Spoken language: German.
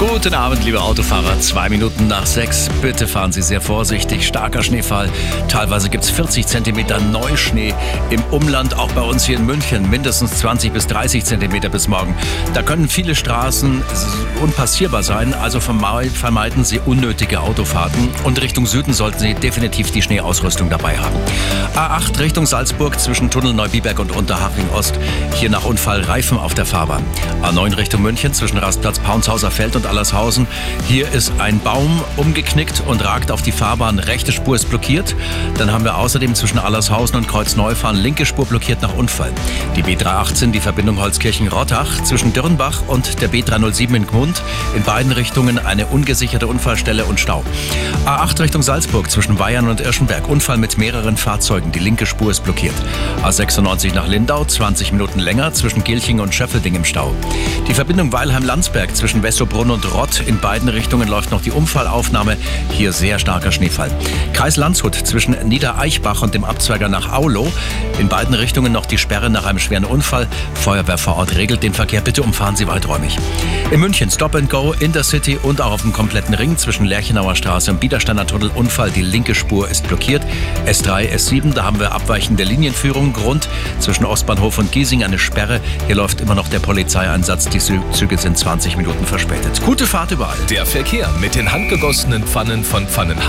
Guten Abend, liebe Autofahrer. Zwei Minuten nach sechs. Bitte fahren Sie sehr vorsichtig. Starker Schneefall. Teilweise gibt es 40 Zentimeter Neuschnee im Umland, auch bei uns hier in München. Mindestens 20 bis 30 Zentimeter bis morgen. Da können viele Straßen unpassierbar sein. Also vermeiden Sie unnötige Autofahrten. Und Richtung Süden sollten Sie definitiv die Schneeausrüstung dabei haben. A8 Richtung Salzburg zwischen Tunnel Neubiberg und Unterhaching Ost. Hier nach Unfall Reifen auf der Fahrbahn. A9 Richtung München zwischen Rastplatz Paunshauser Feld und Allershausen. Hier ist ein Baum umgeknickt und ragt auf die Fahrbahn. Rechte Spur ist blockiert. Dann haben wir außerdem zwischen Allershausen und Kreuzneufahren linke Spur blockiert nach Unfall. Die B318, die Verbindung Holzkirchen-Rottach zwischen Dürrenbach und der B307 in Gmund. In beiden Richtungen eine ungesicherte Unfallstelle und Stau. A8 Richtung Salzburg zwischen Bayern und Irschenberg. Unfall mit mehreren Fahrzeugen. Die linke Spur ist blockiert. A96 nach Lindau, 20 Minuten länger zwischen Gilching und Schöffelding im Stau. Die Verbindung Weilheim-Landsberg zwischen Wessobrunn und Rott. In beiden Richtungen läuft noch die Unfallaufnahme. Hier sehr starker Schneefall. Kreis Landshut zwischen Niedereichbach und dem Abzweiger nach Aulo. In beiden Richtungen noch die Sperre nach einem schweren Unfall. Feuerwehr vor Ort regelt den Verkehr. Bitte umfahren Sie weiträumig. In München Stop and Go, Intercity und auch auf dem kompletten Ring zwischen Lerchenauer Straße und Biedersteiner Tunnel Unfall. Die linke Spur ist blockiert. S3, S7, da haben wir abweichende Linienführung. Grund zwischen Ostbahnhof und Giesing eine Sperre. Hier läuft immer noch der Polizeieinsatz. Die Züge sind 20 Minuten verspätet. Gute Fahrt überall. Der Verkehr mit den handgegossenen Pfannen von Pfannenhagen.